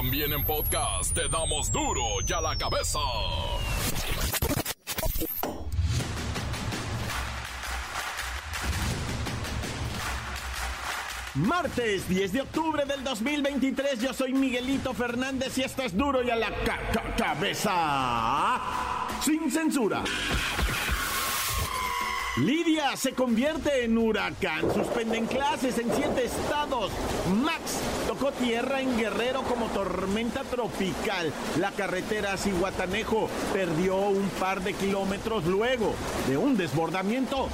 También en podcast te damos duro y a la cabeza. Martes 10 de octubre del 2023, yo soy Miguelito Fernández y esto es duro y a la cabeza. Sin censura. Lidia se convierte en huracán. Suspenden clases en siete estados. Max tocó tierra en Guerrero como tormenta tropical. La carretera Cihuatanejo perdió un par de kilómetros luego de un desbordamiento.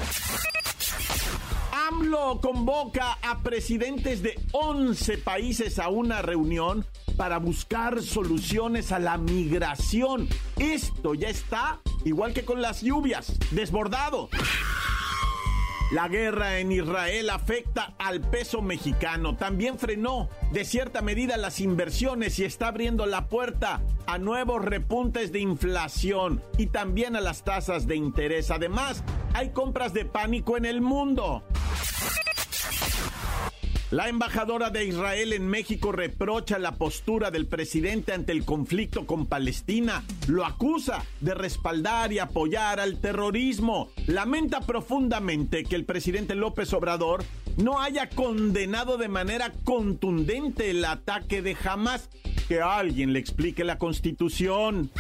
AMLO convoca a presidentes de 11 países a una reunión para buscar soluciones a la migración. Esto ya está, igual que con las lluvias, desbordado. La guerra en Israel afecta al peso mexicano. También frenó de cierta medida las inversiones y está abriendo la puerta a nuevos repuntes de inflación y también a las tasas de interés. Además, hay compras de pánico en el mundo. La embajadora de Israel en México reprocha la postura del presidente ante el conflicto con Palestina. Lo acusa de respaldar y apoyar al terrorismo. Lamenta profundamente que el presidente López Obrador no haya condenado de manera contundente el ataque de Hamas. Que alguien le explique la constitución.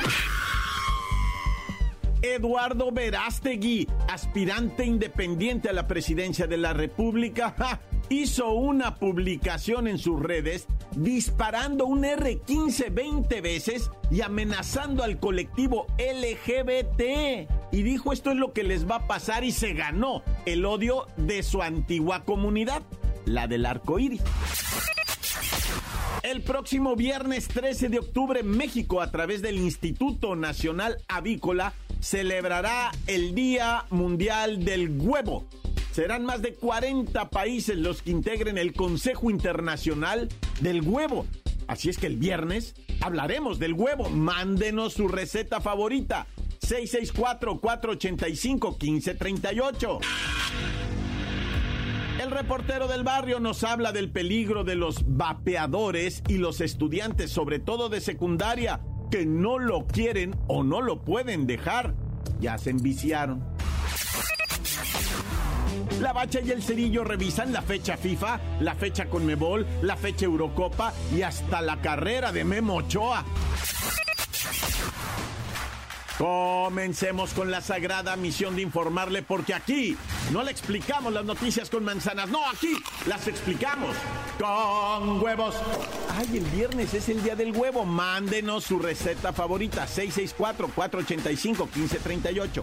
Eduardo Verástegui, aspirante independiente a la presidencia de la República, hizo una publicación en sus redes disparando un R-15 20 veces y amenazando al colectivo LGBT. Y dijo esto es lo que les va a pasar y se ganó el odio de su antigua comunidad, la del arco iris. El próximo viernes 13 de octubre, México, a través del Instituto Nacional Avícola, celebrará el Día Mundial del Huevo. Serán más de 40 países los que integren el Consejo Internacional del Huevo. Así es que el viernes hablaremos del huevo. Mándenos su receta favorita. 664-485-1538. El reportero del barrio nos habla del peligro de los vapeadores y los estudiantes, sobre todo de secundaria, que no lo quieren o no lo pueden dejar. Ya se enviciaron. La Bacha y el Cerillo revisan la fecha FIFA, la fecha Conmebol, la fecha Eurocopa y hasta la carrera de Memo Ochoa. Comencemos con la sagrada misión de informarle porque aquí no le explicamos las noticias con manzanas, no, aquí las explicamos con huevos. Ay, el viernes es el día del huevo. Mándenos su receta favorita 664-485-1538.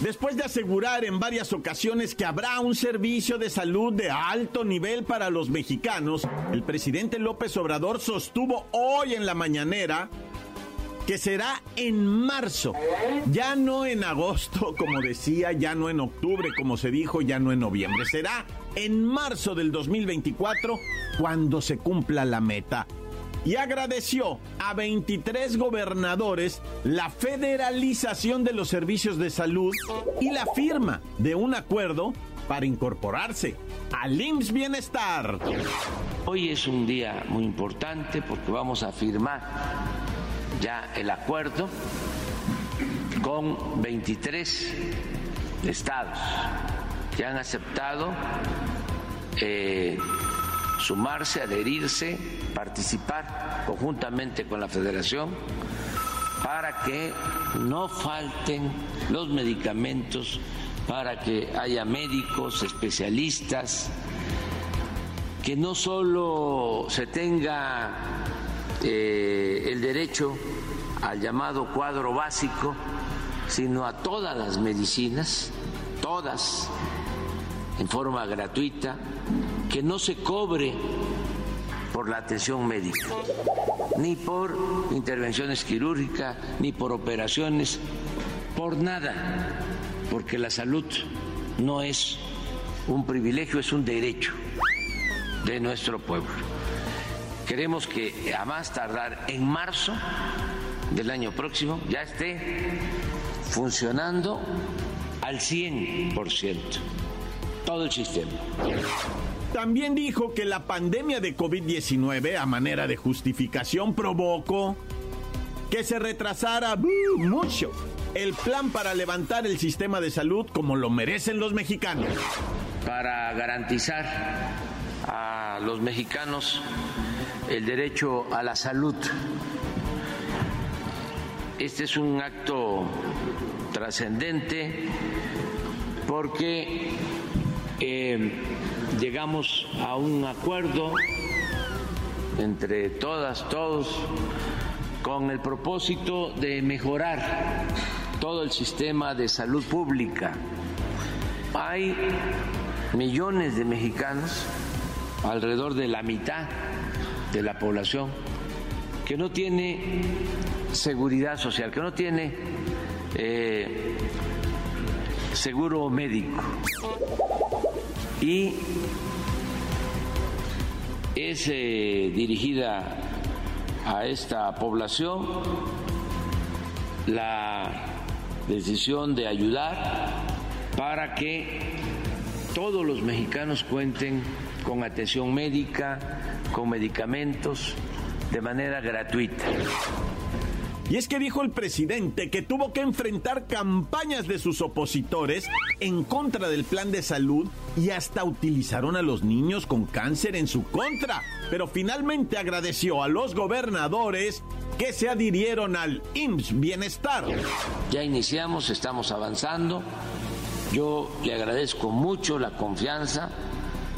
Después de asegurar en varias ocasiones que habrá un servicio de salud de alto nivel para los mexicanos, el presidente López Obrador sostuvo hoy en la mañanera que será en marzo, ya no en agosto, como decía, ya no en octubre, como se dijo, ya no en noviembre, será en marzo del 2024 cuando se cumpla la meta y agradeció a 23 gobernadores la federalización de los servicios de salud y la firma de un acuerdo para incorporarse al IMSS Bienestar. Hoy es un día muy importante porque vamos a firmar ya el acuerdo con 23 estados que han aceptado eh, sumarse, adherirse, participar conjuntamente con la federación para que no falten los medicamentos, para que haya médicos, especialistas, que no solo se tenga eh, el derecho al llamado cuadro básico, sino a todas las medicinas, todas, en forma gratuita, que no se cobre por la atención médica, ni por intervenciones quirúrgicas, ni por operaciones, por nada, porque la salud no es un privilegio, es un derecho de nuestro pueblo. Queremos que a más tardar en marzo del año próximo ya esté funcionando al 100% todo el sistema. También dijo que la pandemia de COVID-19 a manera de justificación provocó que se retrasara mucho el plan para levantar el sistema de salud como lo merecen los mexicanos. Para garantizar a los mexicanos el derecho a la salud. Este es un acto trascendente porque eh, llegamos a un acuerdo entre todas, todos, con el propósito de mejorar todo el sistema de salud pública. Hay millones de mexicanos, alrededor de la mitad de la población, que no tiene seguridad social, que no tiene eh, seguro médico y es eh, dirigida a esta población la decisión de ayudar para que todos los mexicanos cuenten con atención médica, con medicamentos, de manera gratuita. Y es que dijo el presidente que tuvo que enfrentar campañas de sus opositores en contra del plan de salud y hasta utilizaron a los niños con cáncer en su contra. Pero finalmente agradeció a los gobernadores que se adhirieron al IMSS Bienestar. Ya iniciamos, estamos avanzando. Yo le agradezco mucho la confianza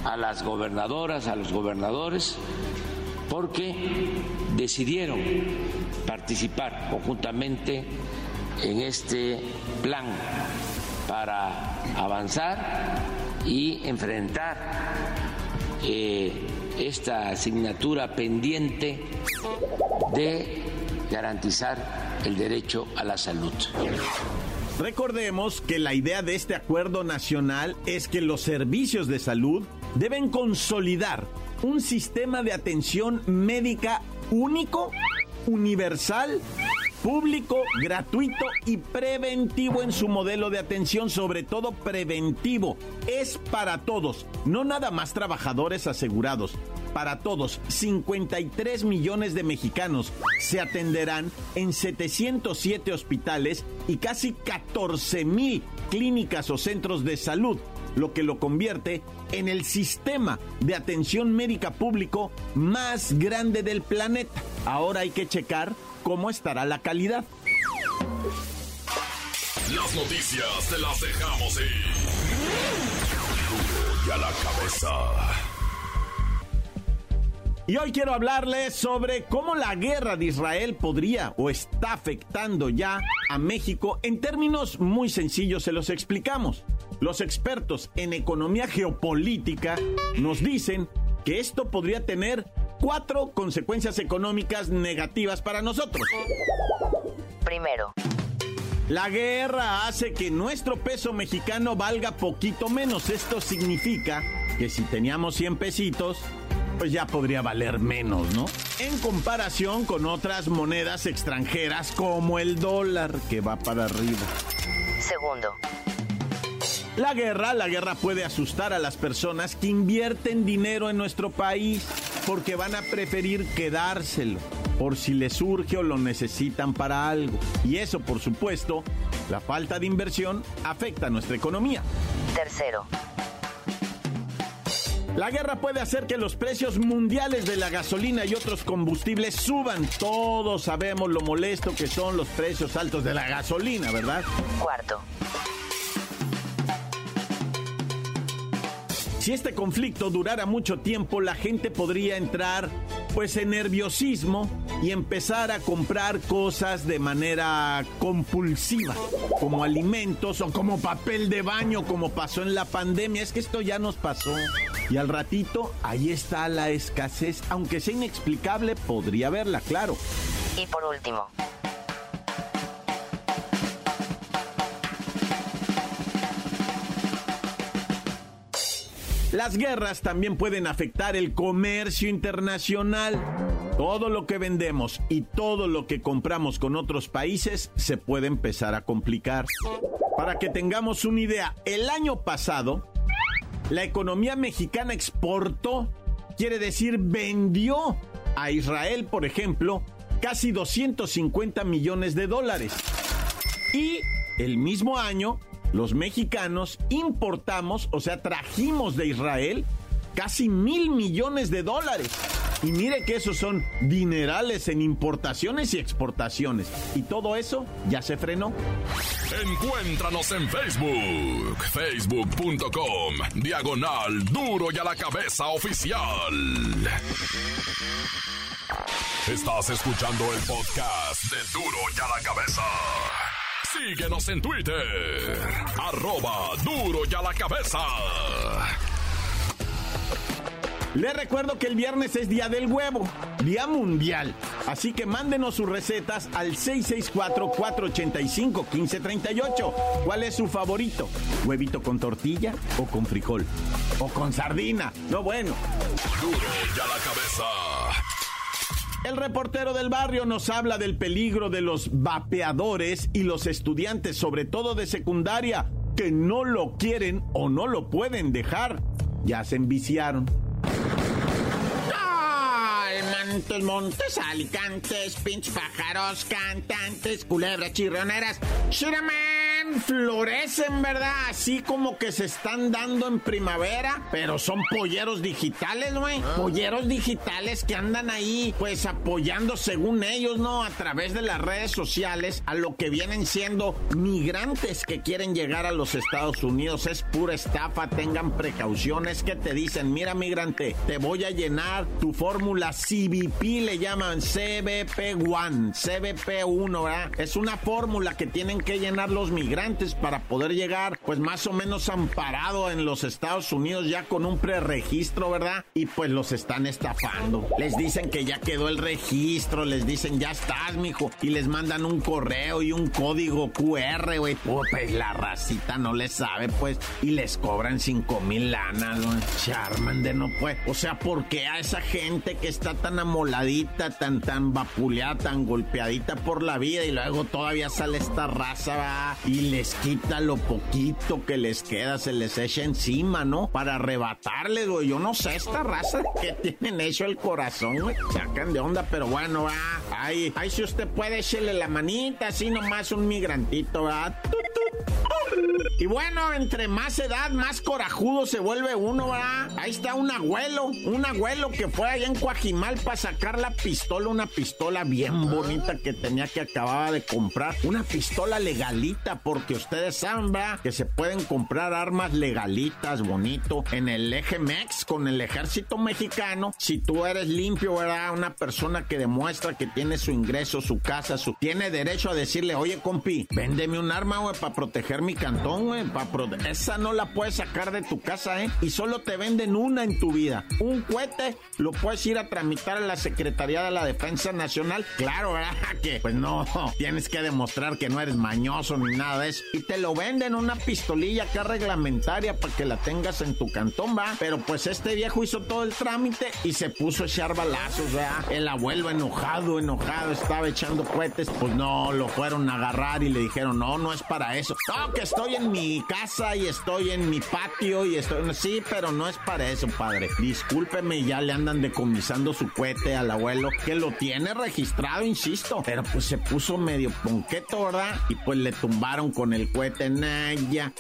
a las gobernadoras, a los gobernadores, porque decidieron participar conjuntamente en este plan para avanzar y enfrentar eh, esta asignatura pendiente de garantizar el derecho a la salud. Recordemos que la idea de este acuerdo nacional es que los servicios de salud deben consolidar un sistema de atención médica único universal, público, gratuito y preventivo en su modelo de atención, sobre todo preventivo. Es para todos, no nada más trabajadores asegurados. Para todos, 53 millones de mexicanos se atenderán en 707 hospitales y casi 14 mil clínicas o centros de salud lo que lo convierte en el sistema de atención médica público más grande del planeta. Ahora hay que checar cómo estará la calidad. Las noticias te las dejamos ir. Y a la cabeza. Y hoy quiero hablarles sobre cómo la guerra de Israel podría o está afectando ya a México. En términos muy sencillos se los explicamos. Los expertos en economía geopolítica nos dicen que esto podría tener cuatro consecuencias económicas negativas para nosotros. Primero. La guerra hace que nuestro peso mexicano valga poquito menos. Esto significa que si teníamos 100 pesitos, pues ya podría valer menos, ¿no? En comparación con otras monedas extranjeras como el dólar, que va para arriba. Segundo. La guerra, la guerra puede asustar a las personas que invierten dinero en nuestro país porque van a preferir quedárselo por si les surge o lo necesitan para algo. Y eso, por supuesto, la falta de inversión afecta a nuestra economía. Tercero. La guerra puede hacer que los precios mundiales de la gasolina y otros combustibles suban. Todos sabemos lo molesto que son los precios altos de la gasolina, ¿verdad? Cuarto. Si este conflicto durara mucho tiempo, la gente podría entrar pues en nerviosismo y empezar a comprar cosas de manera compulsiva, como alimentos o como papel de baño, como pasó en la pandemia. Es que esto ya nos pasó. Y al ratito, ahí está la escasez, aunque sea inexplicable, podría verla, claro. Y por último, Las guerras también pueden afectar el comercio internacional. Todo lo que vendemos y todo lo que compramos con otros países se puede empezar a complicar. Para que tengamos una idea, el año pasado, la economía mexicana exportó, quiere decir vendió a Israel, por ejemplo, casi 250 millones de dólares. Y el mismo año, los mexicanos importamos, o sea, trajimos de Israel casi mil millones de dólares. Y mire que esos son dinerales en importaciones y exportaciones. Y todo eso ya se frenó. Encuéntranos en Facebook, facebook.com, diagonal duro y a la cabeza oficial. Estás escuchando el podcast de duro y a la cabeza. Síguenos en Twitter, arroba duro y a la cabeza. Les recuerdo que el viernes es Día del Huevo, Día Mundial. Así que mándenos sus recetas al 664-485-1538. ¿Cuál es su favorito? ¿Huevito con tortilla o con frijol? ¿O con sardina? No, bueno. Duro y a la cabeza. El reportero del barrio nos habla del peligro de los vapeadores y los estudiantes, sobre todo de secundaria, que no lo quieren o no lo pueden dejar. Ya se enviciaron. Montes, montes, alicantes, pinches pájaros, cantantes, culebras, chirroneras. Florecen, ¿verdad? Así como que se están dando en primavera, pero son polleros digitales, güey. Polleros digitales que andan ahí, pues apoyando según ellos, ¿no? A través de las redes sociales a lo que vienen siendo migrantes que quieren llegar a los Estados Unidos. Es pura estafa, tengan precauciones que te dicen, mira migrante, te voy a llenar tu fórmula CBP, le llaman CBP1, CBP1, ¿verdad? Es una fórmula que tienen que llenar los migrantes para poder llegar, pues más o menos amparado en los Estados Unidos ya con un preregistro, ¿verdad? Y pues los están estafando. Les dicen que ya quedó el registro, les dicen ya estás, mijo, y les mandan un correo y un código QR, güey. Pues la racita no le sabe, pues, y les cobran cinco mil lanas, güey. Charman de no pues. O sea, ¿por qué a esa gente que está tan amoladita, tan, tan vapuleada, tan golpeadita por la vida y luego todavía sale esta raza, va? Y les quita lo poquito que les queda, se les echa encima, ¿no? Para arrebatarles, güey. Yo no sé, esta raza que tienen hecho el corazón, güey. Sacan de onda, pero bueno, va. Ay, ay, si usted puede, échele la manita, así nomás un migrantito, tut. Y bueno, entre más edad, más corajudo se vuelve uno, ¿verdad? Ahí está un abuelo, un abuelo que fue allá en Coajimal para sacar la pistola, una pistola bien bonita que tenía que acababa de comprar. Una pistola legalita, porque ustedes saben, ¿verdad? Que se pueden comprar armas legalitas, bonito, en el eje MEX con el ejército mexicano. Si tú eres limpio, ¿verdad? Una persona que demuestra que tiene su ingreso, su casa, su... Tiene derecho a decirle, oye, compi, véndeme un arma, güey, para proteger mi cantón, güey. Pro... Esa no la puedes sacar de tu casa, ¿eh? Y solo te venden una en tu vida. Un cohete lo puedes ir a tramitar a la Secretaría de la Defensa Nacional. Claro, ¿verdad? Que pues no, tienes que demostrar que no eres mañoso ni nada de Y te lo venden una pistolilla acá reglamentaria para que la tengas en tu cantón, va. Pero pues este viejo hizo todo el trámite y se puso a echar balazos, ¿verdad? El abuelo enojado, enojado, estaba echando cohetes. Pues no, lo fueron a agarrar y le dijeron, no, no es para eso. No, que estoy en mi casa y estoy en mi patio y estoy... Sí, pero no es para eso, padre. Discúlpeme, ya le andan decomisando su cohete al abuelo, que lo tiene registrado, insisto. Pero pues se puso medio ponqueto, ¿verdad? Y pues le tumbaron con el cohete Naya.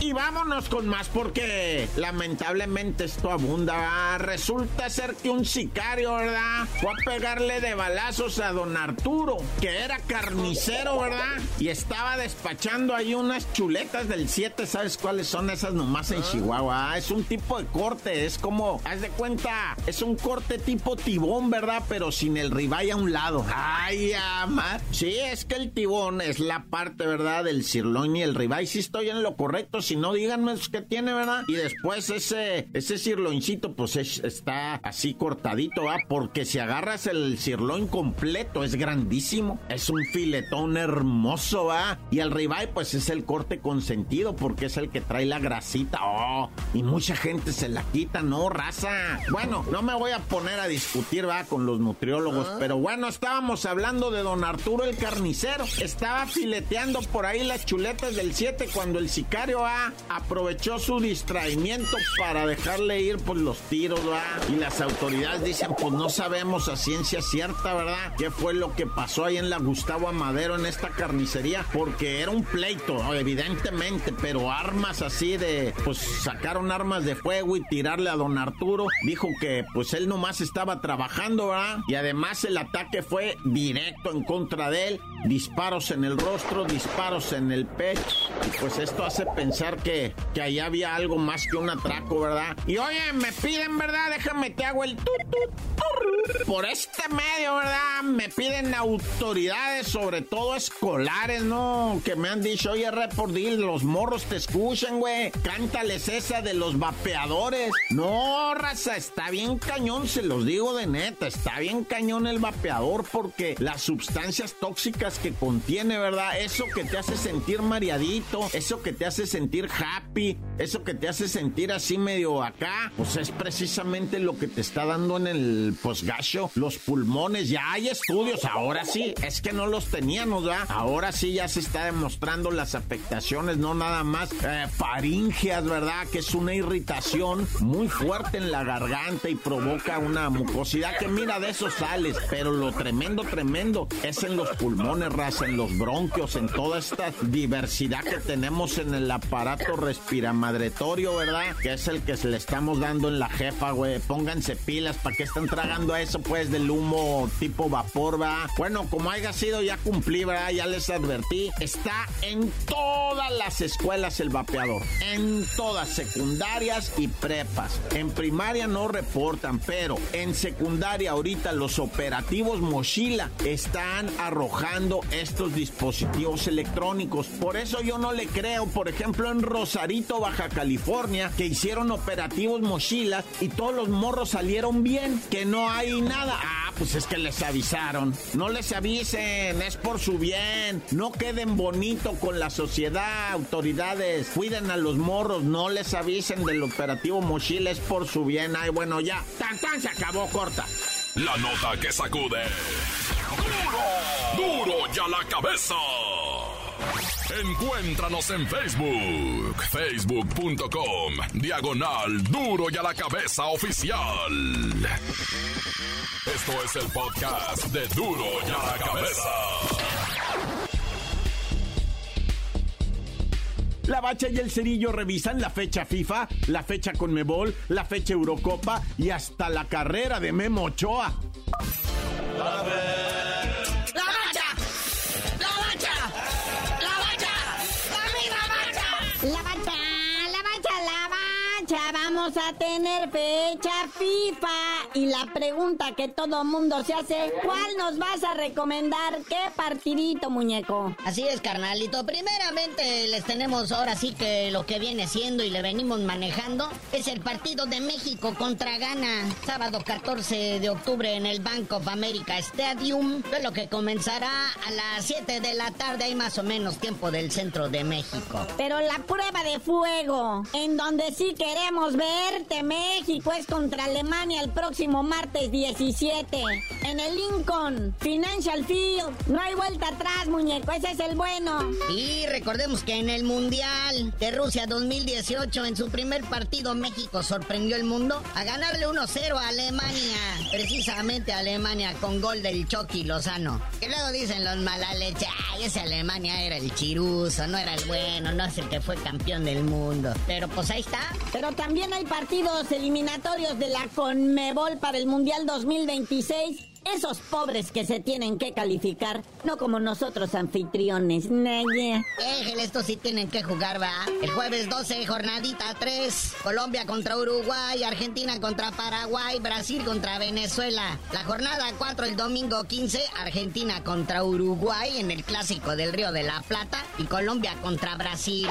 Y vámonos con más porque lamentablemente esto abunda. Resulta ser que un sicario, ¿verdad? Fue a pegarle de balazos a don Arturo, que era carnicero, ¿verdad? Y estaba despachando ahí unas chuletas del 7. ¿Sabes cuáles son esas nomás en Chihuahua? Es un tipo de corte, es como, haz de cuenta, es un corte tipo tibón, ¿verdad? Pero sin el ribeye a un lado. Ay, ama. Sí, es que el tibón es la parte, ¿verdad? Del sirloin y el ribeye. Si estoy en lo correcto, si no, díganme qué tiene, ¿verdad? Y después ese, ese cirloncito, pues está así cortadito, ¿va? Porque si agarras el cirlón completo, es grandísimo. Es un filetón hermoso, ¿va? Y el ribeye, pues es el corte consentido, porque es el que trae la grasita. Oh, y mucha gente se la quita, ¿no, raza? Bueno, no me voy a poner a discutir, ¿va? Con los nutriólogos, ah. pero bueno, estábamos hablando de don Arturo el carnicero. Estaba fileteando por ahí las chuletas del 7 cuando el sicario Aprovechó su distraimiento para dejarle ir por los tiros, ¿va? Y las autoridades dicen, pues no sabemos a ciencia cierta, ¿verdad? ¿Qué fue lo que pasó ahí en la Gustavo Amadero en esta carnicería? Porque era un pleito, evidentemente, pero armas así de, pues sacaron armas de fuego y tirarle a don Arturo. Dijo que pues él nomás estaba trabajando, ¿verdad? Y además el ataque fue directo en contra de él. Disparos en el rostro, disparos en el pecho. Y pues esto hace pensar que, que ahí había algo más que un atraco, ¿verdad? Y oye, me piden, ¿verdad? Déjame te hago el por este medio, ¿verdad? Me piden autoridades, sobre todo escolares, ¿no? Que me han dicho, oye, Repordil, los morros te escuchan, güey. Cántales esa de los vapeadores. No, raza, está bien cañón, se los digo de neta. Está bien cañón el vapeador porque las sustancias tóxicas que contiene, ¿verdad? Eso que te hace sentir mareadito, eso que te hace sentir happy, eso que te hace sentir así medio acá, pues es precisamente lo que te está dando en el posgacho, los pulmones. Ya hay estudios, ahora sí, es que no los teníamos, ¿verdad? Ahora sí ya se está demostrando las afectaciones, no nada más eh, faringeas, ¿verdad? Que es una irritación muy fuerte en la garganta y provoca una mucosidad que mira, de eso sales, pero lo tremendo, tremendo es en los pulmones, raza, en los bronquios, en toda esta diversidad que tenemos en el aparato respiramadretorio, ¿verdad? Que es el que se le estamos dando en la jefa, güey. Pónganse pilas para que están tragando eso, pues, del humo tipo vapor, va. Bueno, como haya sido, ya cumplí, ¿verdad? Ya les advertí. Está en todas las escuelas el vapeador. En todas, secundarias y prepas. En primaria no reportan, pero en secundaria ahorita los operativos mochila están arrojando estos dispositivos electrónicos. Por eso yo no le creo, por ejemplo, en Rosarito, Baja California, que hicieron operativos mochilas y todos los morros salieron bien, que no hay nada. Ah, pues es que les avisaron. No les avisen, es por su bien. No queden bonito con la sociedad, autoridades. Cuiden a los morros, no les avisen del operativo mochila, es por su bien. Ay, bueno, ya. Tan tan se acabó corta. La nota que sacude. ¡Duro! ¡Duro ya la cabeza! Encuéntranos en Facebook, facebook.com, diagonal duro y a la cabeza oficial. Esto es el podcast de duro y a la cabeza. La Bacha y el Cerillo revisan la fecha FIFA, la fecha Conmebol, la fecha Eurocopa y hasta la carrera de Memo Ochoa. A tener fecha FIFA. Y la pregunta que todo mundo se hace, ¿cuál nos vas a recomendar? ¿Qué partidito, muñeco? Así es, carnalito. Primeramente les tenemos ahora sí que lo que viene siendo y le venimos manejando es el partido de México contra Ghana. Sábado 14 de octubre en el Bank of America Stadium. Es lo que comenzará a las 7 de la tarde, hay más o menos tiempo del centro de México. Pero la prueba de fuego, en donde sí queremos ver México es contra Alemania el próximo martes 17. En el Lincoln Financial Field. No hay vuelta atrás, muñeco. Ese es el bueno. Y recordemos que en el Mundial de Rusia 2018, en su primer partido, México sorprendió el mundo a ganarle 1-0 a Alemania. Precisamente a Alemania con gol del Chucky Lozano. Que luego dicen los malaleches, ay, ese Alemania era el chiruso, no era el bueno, no es el que fue campeón del mundo. Pero pues ahí está. Pero también hay partidos eliminatorios de la Conmebol para el Mundial 2026 Esos pobres que se tienen que calificar, no como nosotros anfitriones. Naya. Éjele, estos sí tienen que jugar, va. El jueves 12, jornadita 3. Colombia contra Uruguay, Argentina contra Paraguay, Brasil contra Venezuela. La jornada 4, el domingo 15, Argentina contra Uruguay en el clásico del Río de la Plata y Colombia contra Brasil.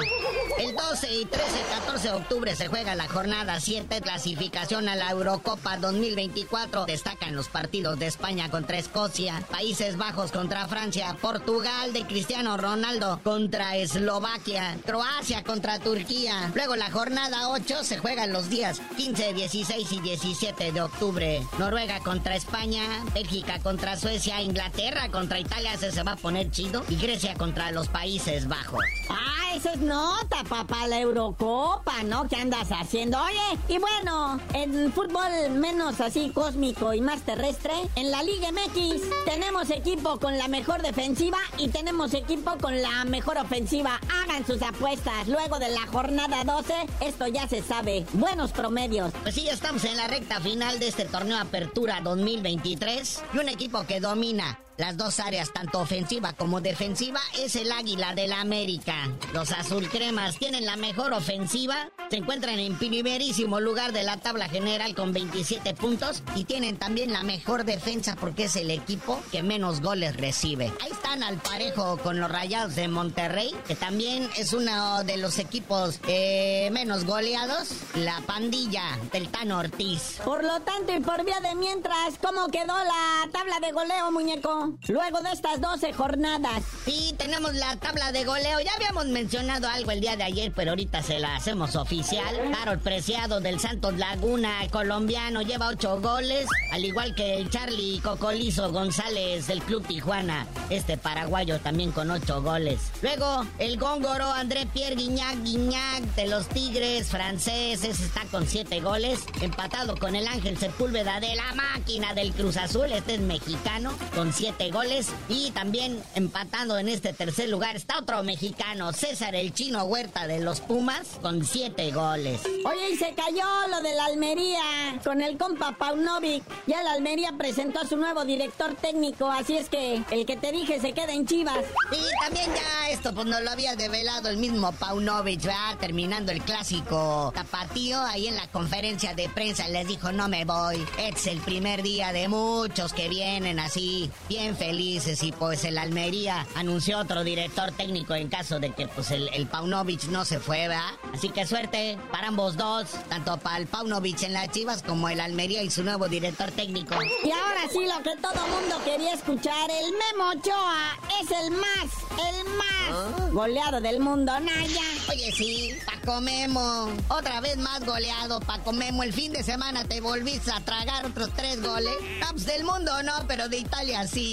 El 12 y 13, 14 de octubre se juega la jornada 7, clasificación a la Eurocopa 2024. Destacan los partidos de España contra Escocia, Países Bajos contra Francia, Portugal de Cristiano Ronaldo contra Eslovaquia, Croacia contra Turquía. Luego la jornada 8 se juegan los días 15, 16 y 17 de octubre. Noruega contra España, Bélgica contra Suecia, Inglaterra contra Italia, se va a poner chido, y Grecia contra los Países Bajos. Ah, eso es nota, papá, la Eurocopa, ¿no? ¿Qué andas haciendo? Oye, y bueno, en fútbol menos así cósmico y más terrestre, en la Liga MX tenemos equipo con la mejor defensiva y tenemos equipo con la mejor ofensiva. Hagan sus apuestas. Luego de la jornada 12, esto ya se sabe. Buenos promedios. Pues sí, estamos en la recta final de este torneo Apertura 2023 y un equipo que domina las dos áreas, tanto ofensiva como defensiva, es el Águila del América. Los azulcremas tienen la mejor ofensiva, se encuentran en primerísimo lugar de la tabla general con 27 puntos y tienen también la mejor defensa porque es el equipo que menos goles recibe. Ahí están al parejo con los Rayados de Monterrey, que también es uno de los equipos eh, menos goleados, la pandilla del Tano Ortiz. Por lo tanto y por vía de mientras, ¿cómo quedó la tabla de goleo, muñeco? Luego de estas 12 jornadas. Sí, tenemos la tabla de goleo. Ya habíamos mencionado algo el día de ayer, pero ahorita se la hacemos oficial. Harold Preciado del Santos Laguna, colombiano, lleva 8 goles. Al igual que el Charlie Cocolizo González del Club Tijuana. Este paraguayo también con 8 goles. Luego, el góngoro André Pierre Guignac Guignac de los Tigres franceses está con 7 goles. Empatado con el Ángel Sepúlveda de la máquina del Cruz Azul. Este es mexicano con 7 goles. Y también empatando en este tercer lugar está otro mexicano, César el Chino Huerta de los Pumas, con 7 goles. Oye, y se cayó lo de la Almería con el compa Paunovic. Ya la Almería presentó a su nuevo director técnico, así es que el que te dije se queda en Chivas. Y también ya esto pues nos lo había develado el mismo Paunovic, ¿verdad? Terminando el clásico tapatío, ahí en la conferencia de prensa les dijo no me voy. Es el primer día de muchos que vienen así, bien felices y pues el Almería anunció otro director técnico en caso de que pues el, el Paunovic no se fue, ¿verdad? Así que suerte para ambos dos, tanto para el Paunovic en las Chivas como el Almería y su nuevo director técnico. Y ahora sí, lo que todo mundo quería escuchar, el Memo Ochoa es el más, el más goleado del mundo, Naya. Oye, sí, Paco Memo, otra vez más goleado, Paco Memo. El fin de semana te volviste a tragar otros tres goles. Tops del mundo no, pero de Italia sí.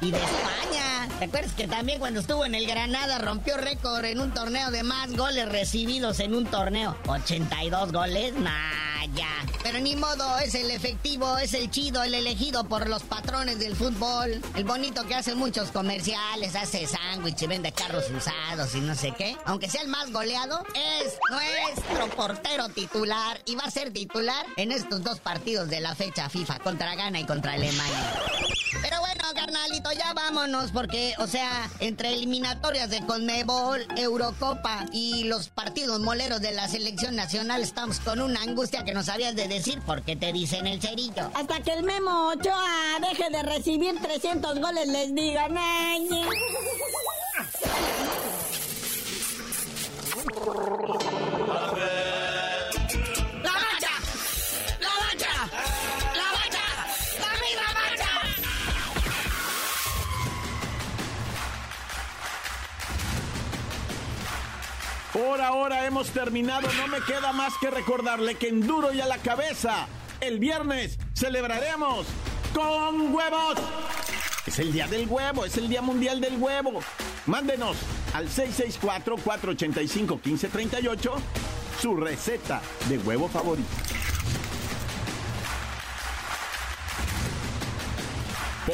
Y de España. ¿Te acuerdas que también cuando estuvo en el Granada rompió récord en un torneo de más goles recibidos en un torneo? 82 goles, nah, ya. Pero ni modo, es el efectivo, es el chido, el elegido por los patrones del fútbol. El bonito que hace muchos comerciales, hace sándwich y vende carros usados y no sé qué. Aunque sea el más goleado, es nuestro portero titular y va a ser titular en estos dos partidos de la fecha FIFA contra Ghana y contra Alemania. Pero bueno, carnalito, ya vámonos, porque, o sea, entre eliminatorias de Conmebol, Eurocopa y los partidos moleros de la selección nacional, estamos con una angustia que no sabías de decir porque te dicen el cerillo. Hasta que el Memo Ochoa deje de recibir 300 goles, les diga, Naya. Por ahora hemos terminado, no me queda más que recordarle que en duro y a la cabeza, el viernes celebraremos con huevos. Es el día del huevo, es el día mundial del huevo. Mándenos al 664-485-1538 su receta de huevo favorito.